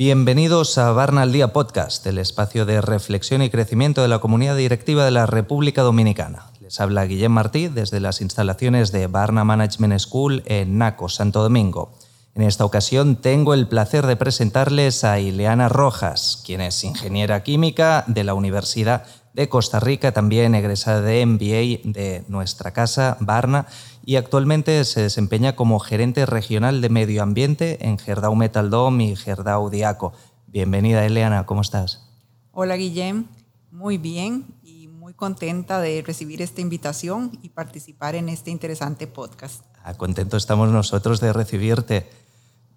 Bienvenidos a Barna al Día Podcast, el espacio de reflexión y crecimiento de la comunidad directiva de la República Dominicana. Les habla Guillem Martí desde las instalaciones de Barna Management School en Naco, Santo Domingo. En esta ocasión tengo el placer de presentarles a Ileana Rojas, quien es ingeniera química de la Universidad de Costa Rica, también egresada de MBA de nuestra casa, Barna, y actualmente se desempeña como gerente regional de medio ambiente en Gerdau Metaldom y Gerdau Diaco. Bienvenida, Eliana, ¿cómo estás? Hola, Guillem. Muy bien y muy contenta de recibir esta invitación y participar en este interesante podcast. Ah, contento estamos nosotros de recibirte.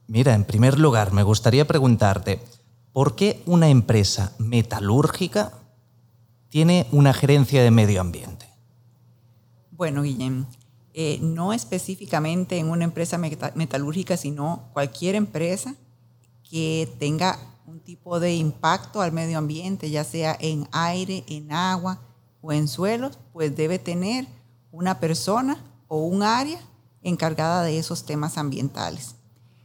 Mira, en primer lugar, me gustaría preguntarte, ¿por qué una empresa metalúrgica tiene una gerencia de medio ambiente? Bueno, Guillem, eh, no específicamente en una empresa metalúrgica, sino cualquier empresa que tenga un tipo de impacto al medio ambiente, ya sea en aire, en agua o en suelos, pues debe tener una persona o un área encargada de esos temas ambientales.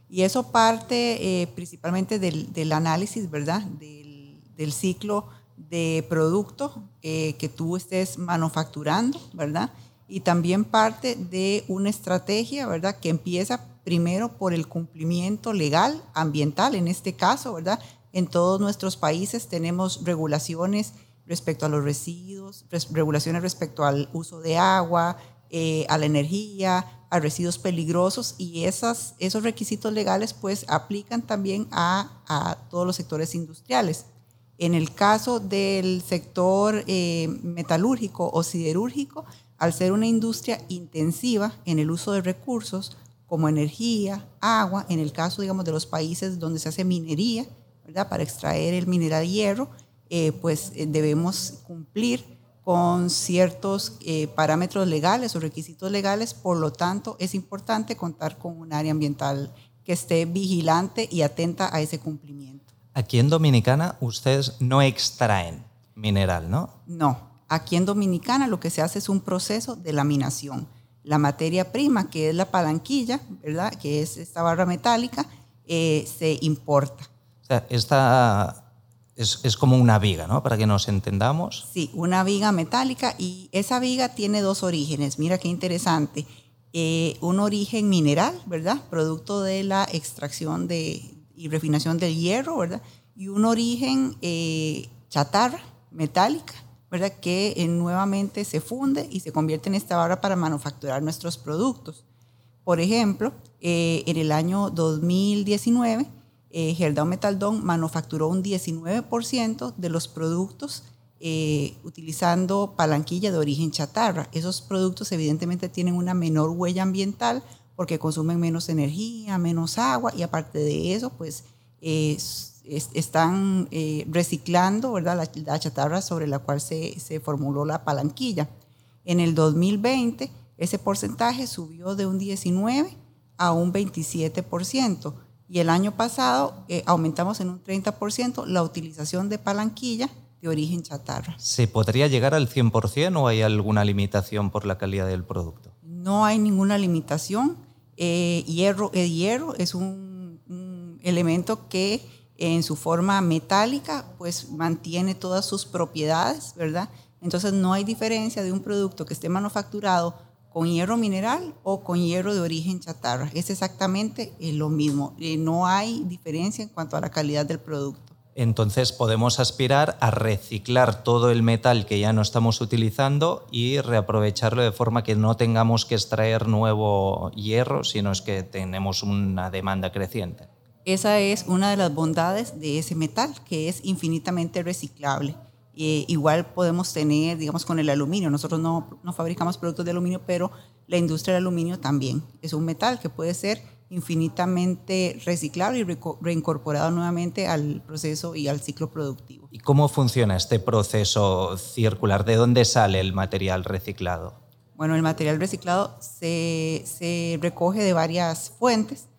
Y eso parte eh, principalmente del, análisis, ¿verdad? Del, ciclo de producto eh, que tú estés manufacturando, ¿verdad? y también parte de una estrategia, ¿verdad? Que empieza primero por el cumplimiento legal, ambiental en este caso, ¿verdad? En todos nuestros países tenemos regulaciones respecto a los residuos, regulaciones respecto al uso de agua, eh, a la energía, a residuos peligrosos y esas, esos requisitos legales pues aplican también a, a todos los sectores industriales. En el caso del sector eh, metalúrgico o siderúrgico, al ser una industria intensiva en el uso de recursos como energía, agua, en el caso, digamos, de los países donde se hace minería, ¿verdad? Para extraer el mineral hierro, eh, pues eh, debemos cumplir con ciertos parámetros legales o requisitos legales, por lo tanto es importante contar con un área ambiental que esté vigilante y atenta a ese cumplimiento. Aquí en Dominicana ustedes no extraen mineral, ¿no? No, Aquí en Dominicana lo que se hace es un proceso de laminación. La materia prima, que es la palanquilla, ¿verdad? que es esta barra metálica, eh, se importa. O sea, esta es, es, como una viga, ¿no? Para que nos entendamos. Sí, una viga metálica y esa viga tiene dos orígenes. Mira qué interesante. Eh, un origen mineral, ¿verdad? Producto de la extracción de, y refinación del hierro, ¿verdad? Y un origen eh, chatarra metálica, ¿verdad? que eh, nuevamente se funde y se convierte en esta barra para manufacturar nuestros productos. Por ejemplo, eh, en el año 2019, eh, Gerdau Metaldón manufacturó un 19% de los productos eh, utilizando palanquilla de origen chatarra. Esos productos evidentemente tienen una menor huella ambiental porque consumen menos energía, menos agua y aparte de eso, pues están eh, reciclando ¿verdad? La, chatarra sobre la cual se, se, formuló la palanquilla. En el 2020 ese porcentaje subió de un 19 a un 27% y el año pasado eh, aumentamos en un 30% la utilización de palanquilla de origen chatarra. ¿Se podría llegar al 100% o hay alguna limitación por la calidad del producto? No hay ninguna limitación. Eh, hierro, es un, un elemento que en su forma metálica, pues mantiene todas sus propiedades, ¿verdad? Entonces no hay diferencia de un producto que esté manufacturado con hierro mineral o con hierro de origen chatarra. Es exactamente eh, lo mismo. Eh, no hay diferencia en cuanto a la calidad del producto. Entonces podemos aspirar a reciclar todo el metal que ya no estamos utilizando y reaprovecharlo de forma que no tengamos que extraer nuevo hierro, sino es que tenemos una demanda creciente. Esa es una de las bondades de ese metal, que es infinitamente reciclable. igual podemos tener, digamos, con el aluminio. Nosotros no, no fabricamos productos de aluminio, pero la industria del aluminio también. Es un metal que puede ser infinitamente reciclable y reincorporado nuevamente al proceso y al ciclo productivo. ¿Y cómo funciona este proceso circular? ¿De dónde sale el material reciclado? Bueno, el material reciclado se, se recoge de varias fuentes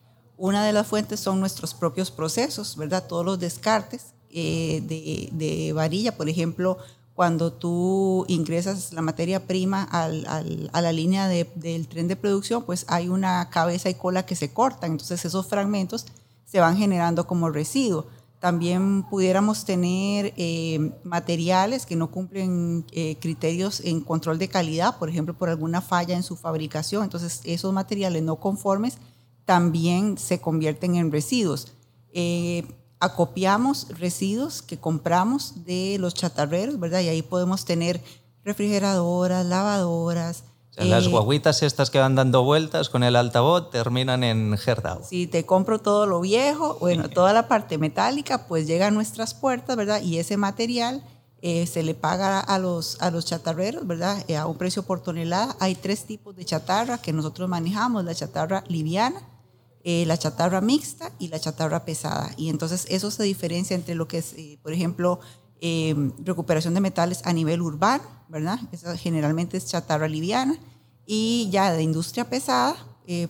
una de las fuentes son nuestros propios procesos, ¿verdad? Todos los descartes eh, de, varilla, por ejemplo, cuando tú ingresas la materia prima al, al, a la línea de, del tren de producción, pues hay una cabeza y cola que se cortan, entonces esos fragmentos se van generando como residuo. También pudiéramos tener eh, materiales que no cumplen eh, criterios en control de calidad, por ejemplo, por alguna falla en su fabricación. Entonces, esos materiales no conformes también se convierten en residuos. Eh, acopiamos residuos que compramos de los chatarreros, ¿verdad? Y ahí podemos tener refrigeradoras, lavadoras. las eh, guaguitas estas que van dando vueltas con el altavoz terminan en Gerdau. Si te compro todo lo viejo, bueno, toda la parte metálica, pues llega a nuestras puertas, ¿verdad? Y ese material eh, se le paga a los, a los chatarreros, ¿verdad? Eh, a un precio por tonelada. Hay tres tipos de chatarra que nosotros manejamos, la chatarra liviana, eh, la chatarra mixta y la chatarra pesada. Y entonces eso se diferencia entre lo que es, eh, por ejemplo, eh, recuperación de metales a nivel urbano, ¿verdad? Esa generalmente es chatarra liviana. Y ya de industria pesada,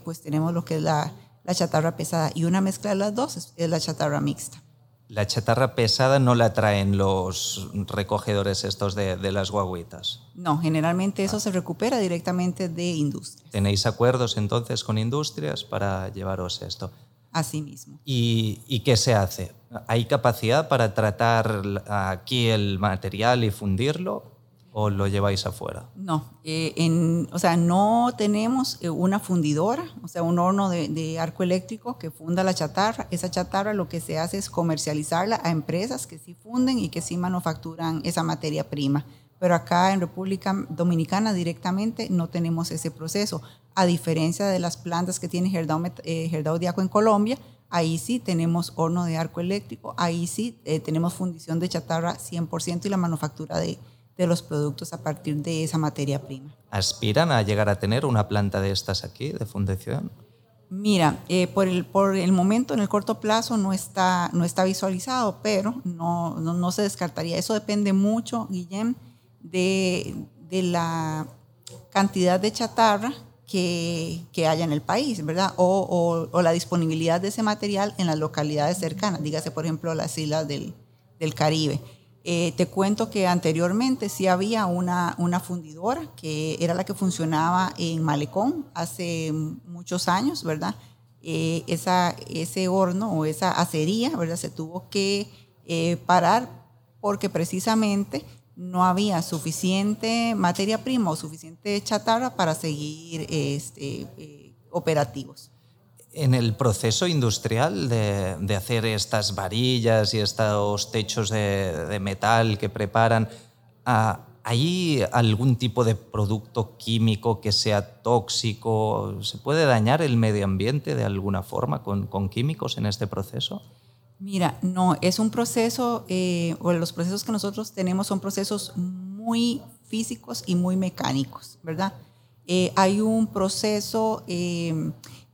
pues tenemos lo que es la, chatarra pesada. Y una mezcla de las dos es la chatarra mixta la chatarra pesada no la traen los recogedores estos de, las guaguitas. No, generalmente eso se recupera directamente de industria. ¿Tenéis acuerdos entonces con industrias para llevaros esto? Así mismo. ¿Y, ¿Y, qué se hace? ¿Hay capacidad para tratar aquí el material y fundirlo? O lo lleváis afuera? No, eh, en, o sea, no tenemos eh, una fundidora, o sea, un horno de, arco eléctrico que funda la chatarra. Esa chatarra lo que se hace es comercializarla a empresas que sí funden y que sí manufacturan esa materia prima. Pero acá en República Dominicana directamente no tenemos ese proceso. A diferencia de las plantas que tiene Gerdau, eh, Diaco en Colombia, ahí sí tenemos horno de arco eléctrico, ahí sí tenemos fundición de chatarra 100% y la manufactura de, de los productos a partir de esa materia prima. ¿Aspiran a llegar a tener una planta de estas aquí, de fundición? Mira, eh, por, el, por el momento, en el corto plazo, no está, no está visualizado, pero no, no, se descartaría. Eso depende mucho, Guillem, de, de la cantidad de chatarra que, que, haya en el país, ¿verdad? O, o, la disponibilidad de ese material en las localidades cercanas, dígase, por ejemplo, las islas del, del Caribe. Eh, te cuento que anteriormente sí había una, una fundidora que era la que funcionaba en Malecón hace muchos años, ¿verdad? Eh, esa, ese horno o esa acería, ¿verdad? Se tuvo que eh, parar porque precisamente no había suficiente materia prima o suficiente chatarra para seguir este, operativos en el proceso industrial de, hacer estas varillas y estos techos de, metal que preparan, ah, ¿hay algún tipo de producto químico que sea tóxico? ¿Se puede dañar el medio ambiente de alguna forma con, químicos en este proceso? Mira, no, es un proceso, eh, o los procesos que nosotros tenemos son procesos muy físicos y muy mecánicos, ¿verdad? Eh, hay un proceso... Eh,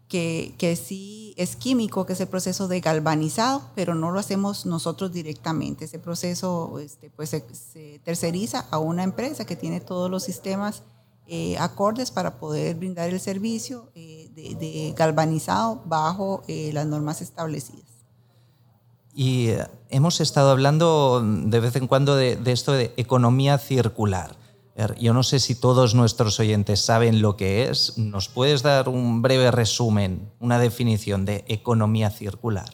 que, que, sí es químico, que es el proceso de galvanizado, pero no lo hacemos nosotros directamente. Ese proceso este, pues se, terceriza a una empresa que tiene todos los sistemas eh, acordes para poder brindar el servicio eh, de, galvanizado bajo eh, las normas establecidas. Y hemos estado hablando de vez en cuando de, de esto de economía circular. Yo no sé si todos nuestros oyentes saben lo que es. ¿Nos puedes dar un breve resumen, una definición de economía circular?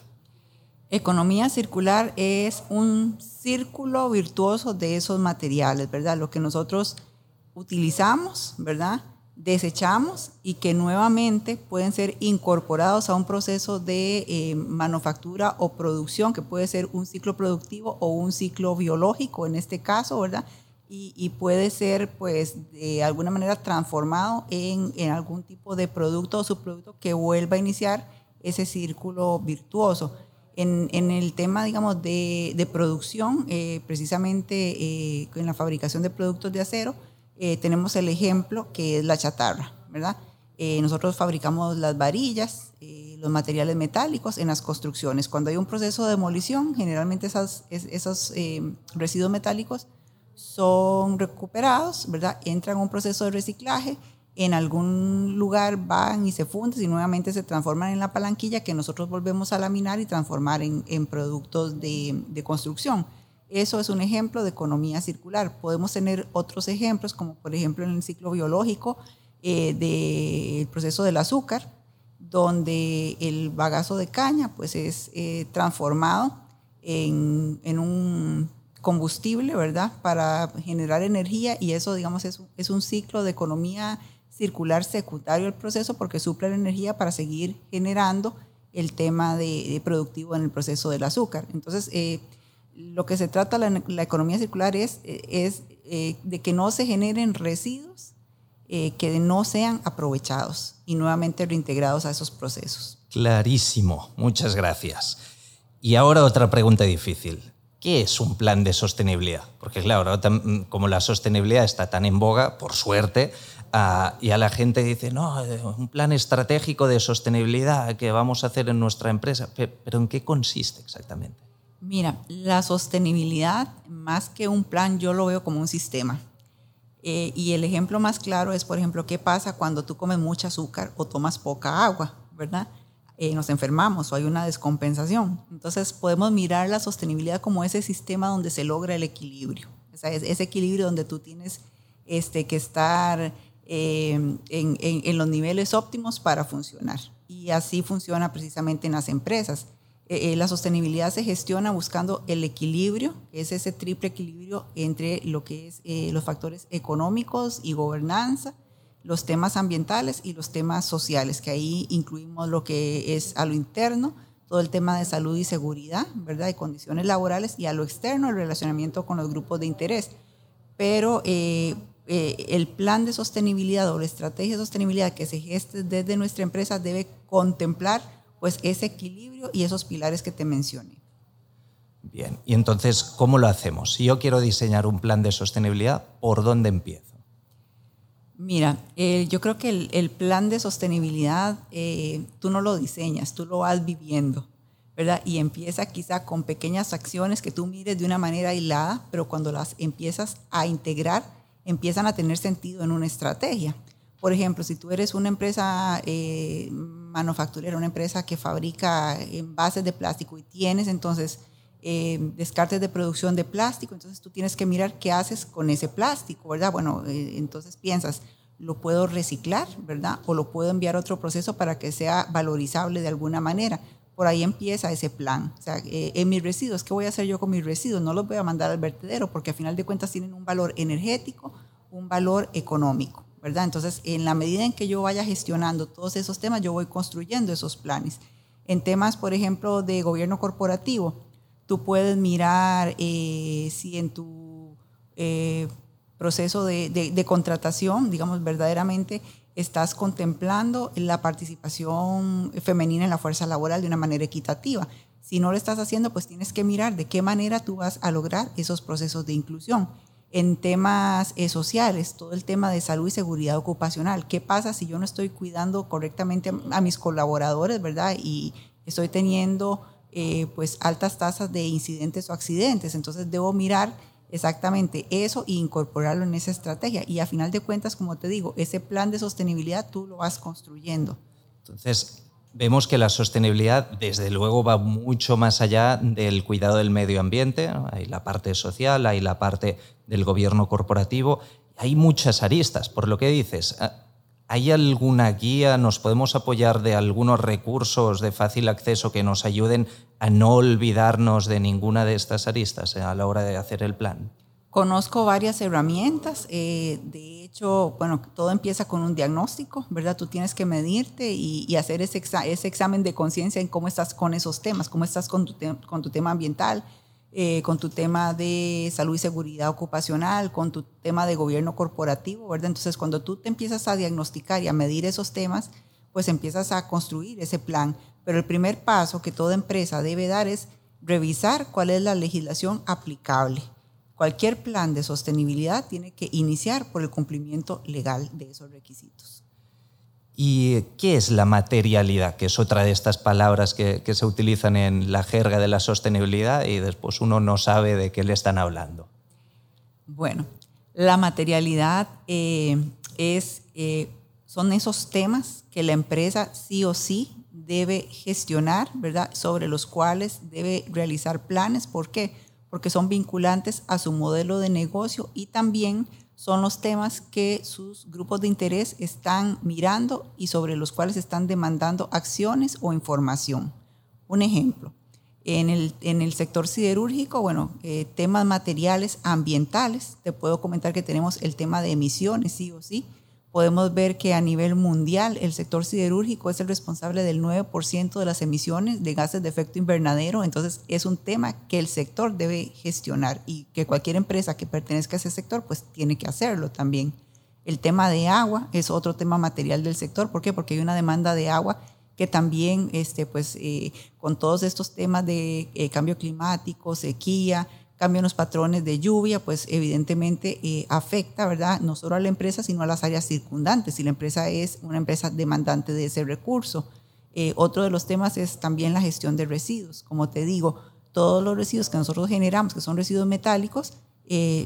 Economía circular es un círculo virtuoso de esos materiales, ¿verdad? Lo que nosotros utilizamos, ¿verdad? Desechamos y que nuevamente pueden ser incorporados a un proceso de eh, manufactura o producción, que puede ser un ciclo productivo o un ciclo biológico en este caso, ¿verdad? Y, puede ser pues de alguna manera transformado en, en, algún tipo de producto o subproducto que vuelva a iniciar ese círculo virtuoso. En, en el tema, digamos, de, de producción, eh, precisamente eh, en la fabricación de productos de acero, eh, tenemos el ejemplo que es la chatarra, ¿verdad? nosotros fabricamos las varillas, los materiales metálicos en las construcciones. Cuando hay un proceso de demolición, generalmente esas, esos residuos metálicos son recuperados, ¿verdad? Entran a un proceso de reciclaje, en algún lugar van y se funden y nuevamente se transforman en la palanquilla que nosotros volvemos a laminar y transformar en, productos de, construcción. Eso es un ejemplo de economía circular. Podemos tener otros ejemplos, como por ejemplo en el ciclo biológico eh, del proceso del azúcar, donde el bagazo de caña pues, es eh, transformado en, en, un combustible, ¿verdad? Para generar energía y eso, digamos, es, es un ciclo de economía circular secundario al proceso porque suple la energía para seguir generando el tema de, productivo en el proceso del azúcar. Entonces, eh, lo que se trata la, la economía circular es, eh, de que no se generen residuos eh, que no sean aprovechados y nuevamente reintegrados a esos procesos. Clarísimo, muchas gracias. Y ahora otra pregunta difícil. ¿Qué es un plan de sostenibilidad? Porque claro, como la sostenibilidad está tan en boga, por suerte, y a la gente dice, no, un plan estratégico de sostenibilidad que vamos a hacer en nuestra empresa. Pero ¿en qué consiste exactamente? Mira, la sostenibilidad, más que un plan, yo lo veo como un sistema. Eh, y el ejemplo más claro es, por ejemplo, qué pasa cuando tú comes mucho azúcar o tomas poca agua, ¿verdad? Eh, nos enfermamos o hay una descompensación. Entonces podemos mirar la sostenibilidad como ese sistema donde se logra el equilibrio. O sea, ese equilibrio donde tú tienes este, que estar eh, en, los niveles óptimos para funcionar. Y así funciona precisamente en las empresas. Eh, eh, la sostenibilidad se gestiona buscando el equilibrio, es ese triple equilibrio entre lo que es los factores económicos y gobernanza, los temas ambientales y los temas sociales, que ahí incluimos lo que es a lo interno, todo el tema de salud y seguridad, ¿verdad? Y condiciones laborales, y a lo externo, el relacionamiento con los grupos de interés. Pero eh, el plan de sostenibilidad o la estrategia de sostenibilidad que se geste desde nuestra empresa debe contemplar pues ese equilibrio y esos pilares que te mencioné. Bien, y entonces, ¿cómo lo hacemos? Si yo quiero diseñar un plan de sostenibilidad, ¿por dónde empiezo? Mira, yo creo que el, plan de sostenibilidad eh, tú no lo diseñas, tú lo vas viviendo, ¿verdad? Y empieza quizá con pequeñas acciones que tú mires de una manera aislada, pero cuando las empiezas a integrar, empiezan a tener sentido en una estrategia. Por ejemplo, si tú eres una empresa eh, manufacturera, una empresa que fabrica envases de plástico y tienes entonces eh, descartes de producción de plástico, entonces tú tienes que mirar qué haces con ese plástico, ¿verdad? Bueno, eh, entonces piensas, lo puedo reciclar, ¿verdad? O lo puedo enviar a otro proceso para que sea valorizable de alguna manera. Por ahí empieza ese plan. O sea, en mis residuos, ¿qué voy a hacer yo con mis residuos? No los voy a mandar al vertedero porque a final de cuentas tienen un valor energético, un valor económico, ¿verdad? Entonces, en la medida en que yo vaya gestionando todos esos temas, yo voy construyendo esos planes. En temas, por ejemplo, de gobierno corporativo, tú puedes mirar eh, si en tu eh, proceso de, de, contratación, digamos, verdaderamente estás contemplando la participación femenina en la fuerza laboral de una manera equitativa. Si no lo estás haciendo, pues tienes que mirar de qué manera tú vas a lograr esos procesos de inclusión en temas eh, sociales, todo el tema de salud y seguridad ocupacional. ¿Qué pasa si yo no estoy cuidando correctamente a mis colaboradores, verdad? Y estoy teniendo eh, pues altas tasas de incidentes o accidentes. Entonces debo mirar exactamente eso e incorporarlo en esa estrategia. Y a final de cuentas, como te digo, ese plan de sostenibilidad tú lo vas construyendo. Entonces, Vemos que la sostenibilidad, desde luego, va mucho más allá del cuidado del medio ambiente. Hay la parte social, hay la parte del gobierno corporativo. Hay muchas aristas, por lo que dices. ¿Hay alguna guía? ¿Nos podemos apoyar de algunos recursos de fácil acceso que nos ayuden a no olvidarnos de ninguna de estas aristas a la hora de hacer el plan? Conozco varias herramientas. Eh, de hecho, bueno, todo empieza con un diagnóstico, ¿verdad? Tú tienes que medirte y, hacer ese, examen de conciencia en cómo estás con esos temas, cómo estás con tu tema ambiental, eh, con tu tema de salud y seguridad ocupacional, con tu tema de gobierno corporativo, ¿verdad? Entonces, cuando tú te empiezas a diagnosticar y a medir esos temas, pues empiezas a construir ese plan. Pero el primer paso que toda empresa debe dar es revisar cuál es la legislación aplicable Cualquier plan de sostenibilidad tiene que iniciar por el cumplimiento legal de esos requisitos. ¿Y qué es la materialidad? Que es otra de estas palabras que, se utilizan en la jerga de la sostenibilidad y después uno no sabe de qué le están hablando. Bueno, la materialidad eh, es, eh, son esos temas que la empresa sí o sí debe gestionar, ¿verdad? Sobre los cuales debe realizar planes. ¿Por qué? porque son vinculantes a su modelo de negocio y también son los temas que sus grupos de interés están mirando y sobre los cuales están demandando acciones o información. Un ejemplo, en el, en el sector siderúrgico, bueno, eh, temas materiales ambientales, te puedo comentar que tenemos el tema de emisiones, sí o sí. Podemos ver que a nivel mundial el sector siderúrgico es el responsable del 9% de las emisiones de gases de efecto invernadero, entonces es un tema que el sector debe gestionar y que cualquier empresa que pertenezca a ese sector pues tiene que hacerlo también. El tema de agua es otro tema material del sector, ¿por qué? Porque hay una demanda de agua que también este, pues, eh, con todos estos temas de eh, cambio climático, sequía, cambio en los patrones de lluvia, pues evidentemente eh, afecta, ¿verdad? No solo a la empresa, sino a las áreas circundantes, si la empresa es una empresa demandante de ese recurso. otro de los temas es también la gestión de residuos. Como te digo, todos los residuos que nosotros generamos, que son residuos metálicos,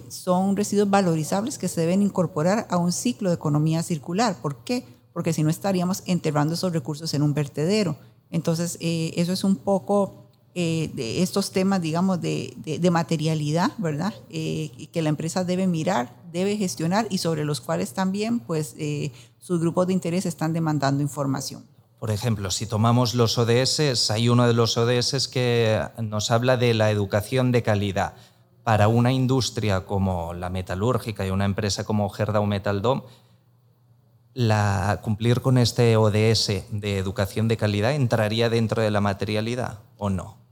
son residuos valorizables que se deben incorporar a un ciclo de economía circular. ¿Por qué? porque si no estaríamos enterrando esos recursos en un vertedero. Entonces, eh, eso es un poco eh, de estos temas, digamos, de, materialidad, ¿verdad? Eh, que la empresa debe mirar, debe gestionar y sobre los cuales también, pues, sus grupos de interés están demandando información. Por ejemplo, si tomamos los ODS, hay uno de los ODS que nos habla de la educación de calidad. Para una industria como la metalúrgica y una empresa como Gerdau Metal Dome, la, cumplir con este ODS de educación de calidad entraría dentro de la materialidad o no?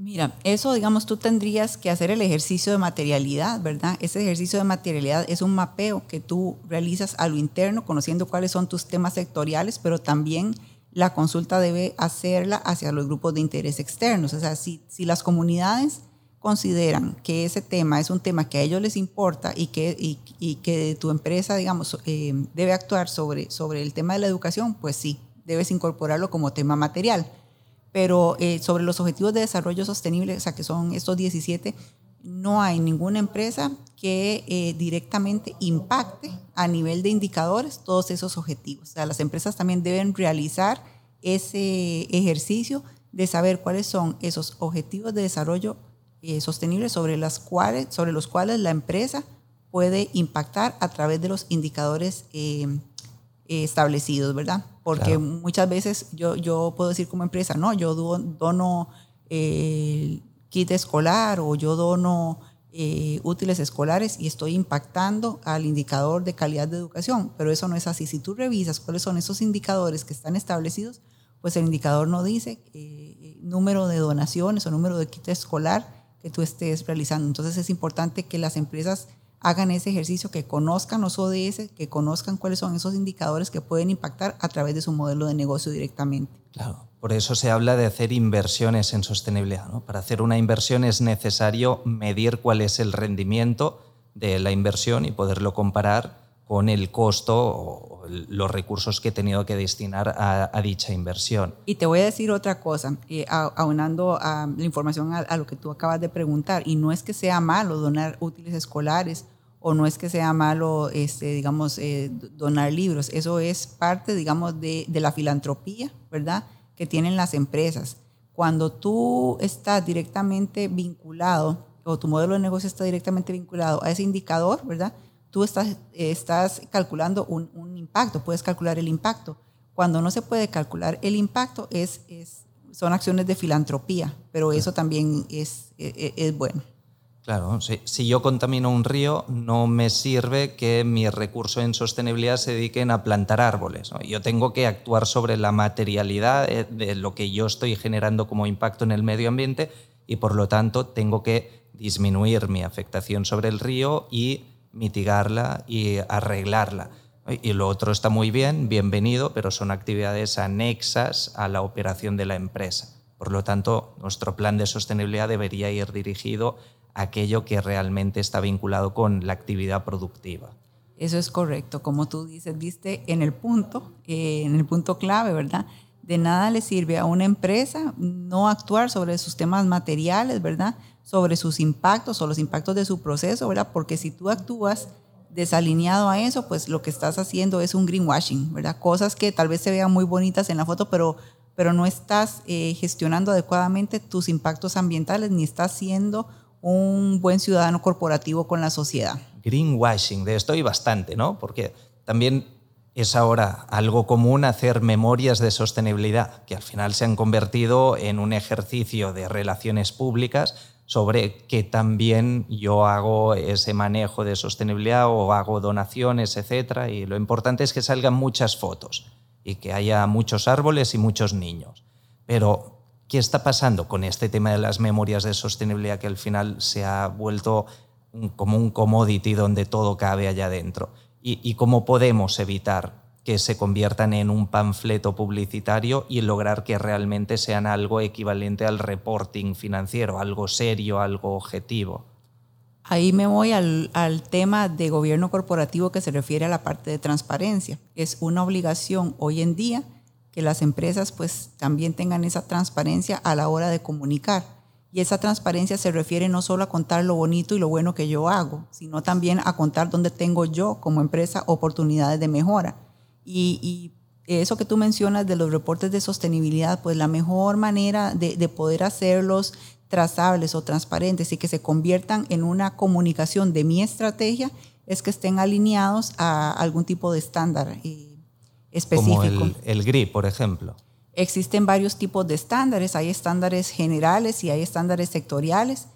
Mira, eso, digamos, tú tendrías que hacer el ejercicio de materialidad, ¿verdad? Ese ejercicio de materialidad es un mapeo que tú realizas a lo interno, conociendo cuáles son tus temas sectoriales, pero también la consulta debe hacerla hacia los grupos de interés externos. O sea, si, las comunidades consideran que ese tema es un tema que a ellos les importa y que, y, que tu empresa, digamos, eh, debe actuar sobre, sobre el tema de la educación, pues sí, debes incorporarlo como tema material. Pero eh, sobre los objetivos de desarrollo sostenible, o sea, que son estos 17, no hay ninguna empresa que eh, directamente impacte a nivel de indicadores todos esos objetivos. O sea, las empresas también deben realizar ese ejercicio de saber cuáles son esos objetivos de desarrollo eh, sostenibles sobre, las cuales, sobre los cuales la empresa puede impactar a través de los indicadores establecidos, ¿verdad? Porque muchas veces yo, yo puedo decir como empresa, no, yo dono kit escolar o yo dono útiles escolares y estoy impactando al indicador de calidad de educación, pero eso no es así. Si tú revisas cuáles son esos indicadores que están establecidos, pues el indicador no dice número de donaciones o número de kit escolar, que tú estés realizando. Entonces es importante que las empresas hagan ese ejercicio, que conozcan los ODS, que conozcan cuáles son esos indicadores que pueden impactar a través de su modelo de negocio directamente. Claro, por eso se habla de hacer inversiones en sostenibilidad. ¿no? Para hacer una inversión es necesario medir cuál es el rendimiento de la inversión y poderlo comparar con el costo o los recursos que he tenido que destinar a, dicha inversión. Y te voy a decir otra cosa, eh, aunando a la información a, lo que tú acabas de preguntar, y no es que sea malo donar útiles escolares o no es que sea malo, este, digamos, eh, donar libros, eso es parte, digamos, de, de la filantropía, ¿verdad?, que tienen las empresas. Cuando tú estás directamente vinculado, o tu modelo de negocio está directamente vinculado a ese indicador, ¿verdad?, tú estás, estás calculando un, impacto, puedes calcular el impacto. Cuando no se puede calcular el impacto es, es son acciones de filantropía, pero eso también es, e, e, es, bueno. Claro, si, si, yo contamino un río, no me sirve que mis recursos en sostenibilidad se dediquen a plantar árboles. Yo tengo que actuar sobre la materialidad eh, de lo que yo estoy generando como impacto en el medio ambiente y por lo tanto tengo que disminuir mi afectación sobre el río y mitigarla y arreglarla. Y lo otro está muy bien, bienvenido, pero son actividades anexas a la operación de la empresa. Por lo tanto, nuestro plan de sostenibilidad debería ir dirigido a aquello que realmente está vinculado con la actividad productiva. Eso es correcto, como tú dices, viste en el punto, eh, en el punto clave, ¿verdad? De nada le sirve a una empresa no actuar sobre sus temas materiales, ¿verdad? Sobre sus impactos o los impactos de su proceso, ¿verdad? Porque si tú actúas desalineado a eso, pues lo que estás haciendo es un greenwashing, ¿verdad? Cosas que tal vez se vean muy bonitas en la foto, pero, pero no estás eh, gestionando adecuadamente tus impactos ambientales ni estás siendo un buen ciudadano corporativo con la sociedad. Greenwashing, de esto hay bastante, ¿no? Porque también es ahora algo común hacer memorias de sostenibilidad, que al final se han convertido en un ejercicio de relaciones públicas sobre que también yo hago ese manejo de sostenibilidad o hago donaciones, etc. Y lo importante es que salgan muchas fotos y que haya muchos árboles y muchos niños. Pero, ¿qué está pasando con este tema de las memorias de sostenibilidad que al final se ha vuelto como un commodity donde todo cabe allá dentro? ¿Y, cómo podemos evitar que se conviertan en un panfleto publicitario y lograr que realmente sean algo equivalente al reporting financiero, algo serio, algo objetivo. Ahí me voy al, tema de gobierno corporativo que se refiere a la parte de transparencia. Es una obligación hoy en día que las empresas pues también tengan esa transparencia a la hora de comunicar. Y esa transparencia se refiere no solo a contar lo bonito y lo bueno que yo hago, sino también a contar dónde tengo yo como empresa oportunidades de mejora y, eso que tú mencionas de los reportes de sostenibilidad, pues la mejor manera de, poder hacerlos trazables o transparentes y que se conviertan en una comunicación de mi estrategia es que estén alineados a algún tipo de estándar específico. Eh, Como el, el GRI, por ejemplo. Existen varios tipos de estándares, hay estándares generales y hay estándares sectoriales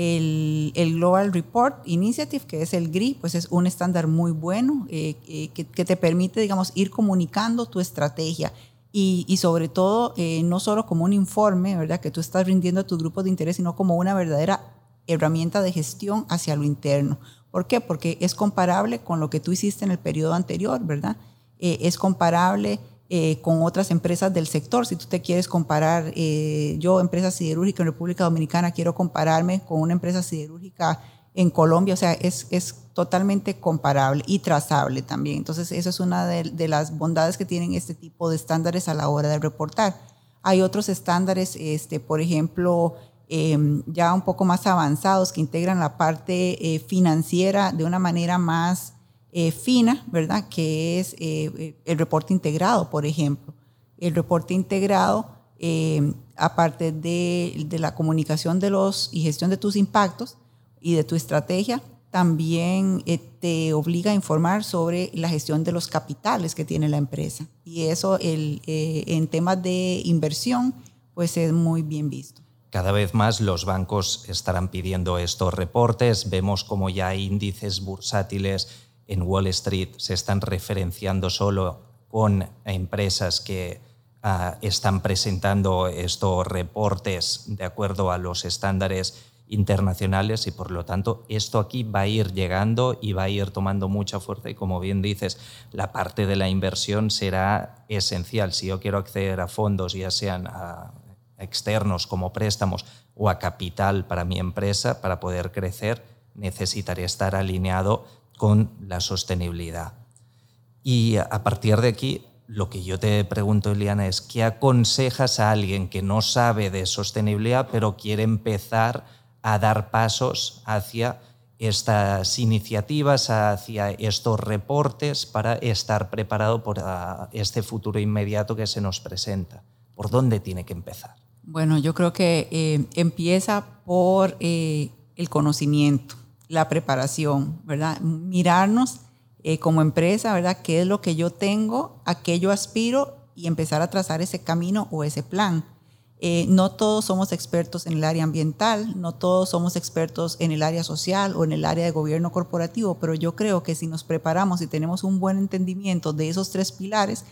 el, Global Report Initiative, que es el GRI, pues es un estándar muy bueno eh, eh, que, te permite, digamos, ir comunicando tu estrategia y, sobre todo eh, no solo como un informe, ¿verdad? Que tú estás rindiendo a tu grupo de interés, sino como una verdadera herramienta de gestión hacia lo interno. ¿Por qué? Porque es comparable con lo que tú hiciste en el periodo anterior, ¿verdad? es comparable eh, con otras empresas del sector. Si tú te quieres comparar, eh, yo, empresa siderúrgica en República Dominicana, quiero compararme con una empresa siderúrgica en Colombia, o sea, es, es totalmente comparable y trazable también. Entonces, eso es una de, las bondades que tienen este tipo de estándares a la hora de reportar. Hay otros estándares, este, por ejemplo, em, ya un poco más avanzados que integran la parte eh, financiera de una manera más eh, fina, ¿verdad? Que es eh, el reporte integrado, por ejemplo. El reporte integrado, eh, aparte de, la comunicación de los y gestión de tus impactos y de tu estrategia, también te obliga a informar sobre la gestión de los capitales que tiene la empresa. Y eso el, en temas de inversión, pues es muy bien visto. Cada vez más los bancos estarán pidiendo estos reportes. Vemos como ya hay índices bursátiles en Wall Street se están referenciando solo con empresas que ah, están presentando estos reportes de acuerdo a los estándares internacionales y por lo tanto esto aquí va a ir llegando y va a ir tomando mucha fuerza y como bien dices, la parte de la inversión será esencial. Si yo quiero acceder a fondos, ya sean externos como préstamos o a capital para mi empresa, para poder crecer, necesitaré estar alineado con la sostenibilidad. Y a partir de aquí, lo que yo te pregunto, Eliana, es ¿qué aconsejas a alguien que no sabe de sostenibilidad, pero quiere empezar a dar pasos hacia estas iniciativas, hacia estos reportes para estar preparado para este futuro inmediato que se nos presenta? ¿Por dónde tiene que empezar? Bueno, yo creo que eh, empieza por eh, el conocimiento la preparación, ¿verdad? Mirarnos eh, como empresa, ¿verdad? ¿Qué es lo que yo tengo, a qué yo aspiro y empezar a trazar ese camino o ese plan? Eh, no todos somos expertos en el área ambiental, no todos somos expertos en el área social o en el área de gobierno corporativo, pero yo creo que si nos preparamos y tenemos un buen entendimiento de esos tres pilares,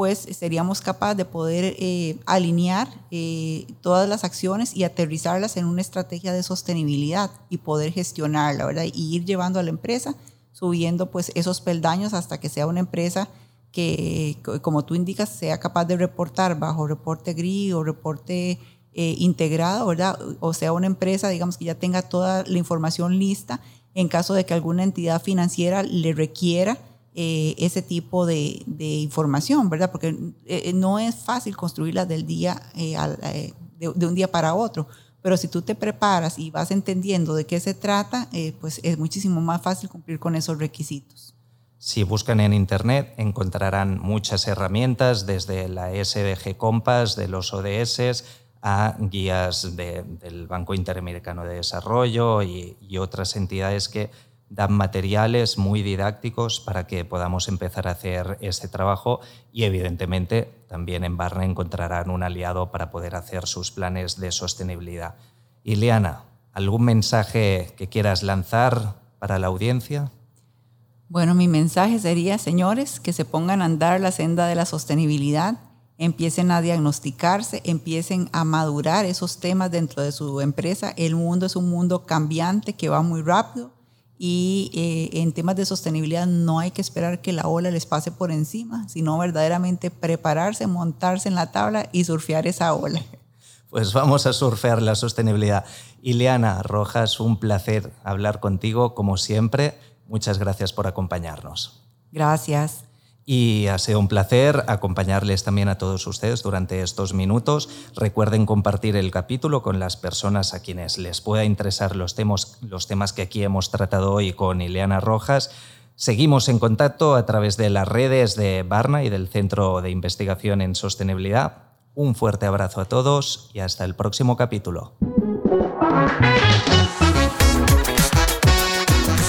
pues seríamos capaces de poder eh, alinear eh, todas las acciones y aterrizarlas en una estrategia de sostenibilidad y poder gestionarla, ¿verdad? Y ir llevando a la empresa, subiendo pues esos peldaños hasta que sea una empresa que, como tú indicas, sea capaz de reportar bajo reporte GRI o reporte eh, integrado, ¿verdad? O sea, una empresa, digamos, que ya tenga toda la información lista en caso de que alguna entidad financiera le requiera eh, ese tipo de, información, ¿verdad? Porque eh, no es fácil construirla del día, eh, de, un día para otro. Pero si tú te preparas y vas entendiendo de qué se trata, pues es muchísimo más fácil cumplir con esos requisitos. Si buscan en Internet encontrarán muchas herramientas, desde la SDG Compass, de los ODS, a guías del Banco Interamericano de Desarrollo y, otras entidades que dan materiales muy didácticos para que podamos empezar a hacer este trabajo y evidentemente también en Barna encontrarán un aliado para poder hacer sus planes de sostenibilidad. Ileana, ¿algún mensaje que quieras lanzar para la audiencia? Bueno, mi mensaje sería, señores, que se pongan a andar la senda de la sostenibilidad, empiecen a diagnosticarse, empiecen a madurar esos temas dentro de su empresa. El mundo es un mundo cambiante que va muy rápido y eh, en temas de sostenibilidad no hay que esperar que la ola les pase por encima, sino verdaderamente prepararse, montarse en la tabla y surfear esa ola. Pues vamos a surfear la sostenibilidad. Ileana Rojas, un placer hablar contigo como siempre. Muchas gracias por acompañarnos. Gracias. Y ha sido un placer acompañarles también a todos ustedes durante estos minutos. Recuerden compartir el capítulo con las personas a quienes les pueda interesar los temas, los temas que aquí hemos tratado hoy con Ileana Rojas. Seguimos en contacto a través de las redes de Barna y del Centro de Investigación en Sostenibilidad. Un fuerte abrazo a todos y hasta el próximo capítulo.